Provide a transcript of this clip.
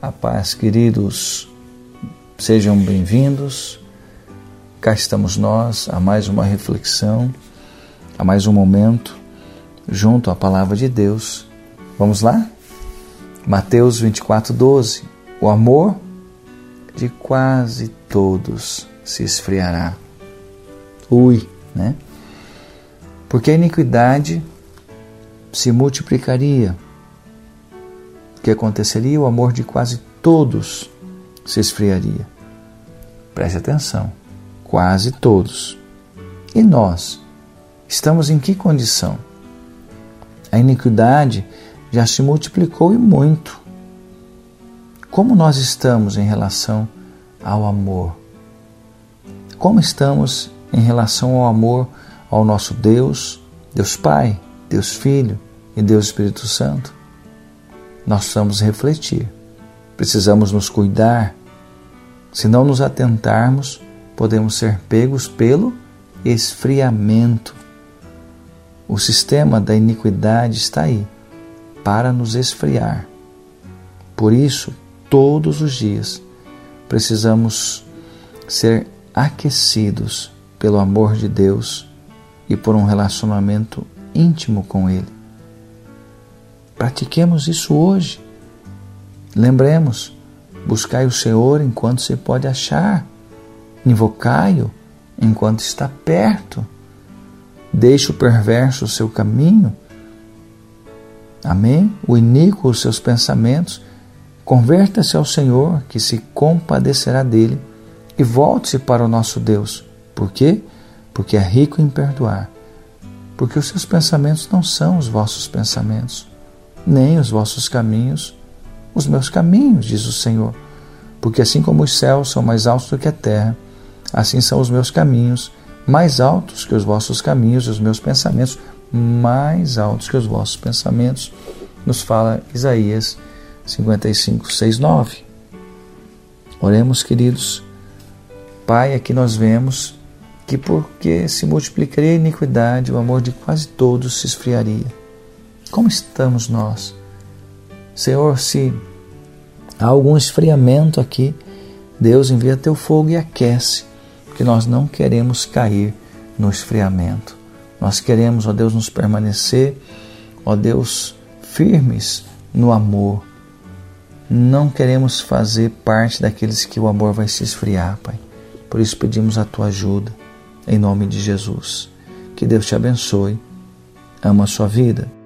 A paz, queridos, sejam bem-vindos. Cá estamos nós a mais uma reflexão, a mais um momento junto à palavra de Deus. Vamos lá? Mateus 24, 12. O amor de quase todos se esfriará. Ui, né? Porque a iniquidade se multiplicaria que aconteceria? O amor de quase todos se esfriaria. Preste atenção, quase todos. E nós? Estamos em que condição? A iniquidade já se multiplicou e muito. Como nós estamos em relação ao amor? Como estamos em relação ao amor ao nosso Deus, Deus Pai, Deus Filho e Deus Espírito Santo? Nós precisamos refletir, precisamos nos cuidar. Se não nos atentarmos, podemos ser pegos pelo esfriamento. O sistema da iniquidade está aí para nos esfriar. Por isso, todos os dias, precisamos ser aquecidos pelo amor de Deus e por um relacionamento íntimo com Ele. Pratiquemos isso hoje. Lembremos, buscai o Senhor enquanto se pode achar, invocai-o enquanto está perto. Deixe o perverso o seu caminho. Amém? O iníquo os seus pensamentos. Converta-se ao Senhor, que se compadecerá dele, e volte-se para o nosso Deus. Por quê? Porque é rico em perdoar. Porque os seus pensamentos não são os vossos pensamentos nem os vossos caminhos os meus caminhos, diz o Senhor. Porque assim como os céus são mais altos do que a terra, assim são os meus caminhos mais altos que os vossos caminhos, os meus pensamentos mais altos que os vossos pensamentos, nos fala Isaías 55, 6, 9. Oremos, queridos. Pai, aqui nós vemos que porque se multiplicaria a iniquidade, o amor de quase todos se esfriaria. Como estamos nós? Senhor, se há algum esfriamento aqui, Deus envia teu fogo e aquece, porque nós não queremos cair no esfriamento. Nós queremos, ó Deus, nos permanecer, ó Deus, firmes no amor. Não queremos fazer parte daqueles que o amor vai se esfriar, Pai. Por isso pedimos a tua ajuda, em nome de Jesus. Que Deus te abençoe. Ama a sua vida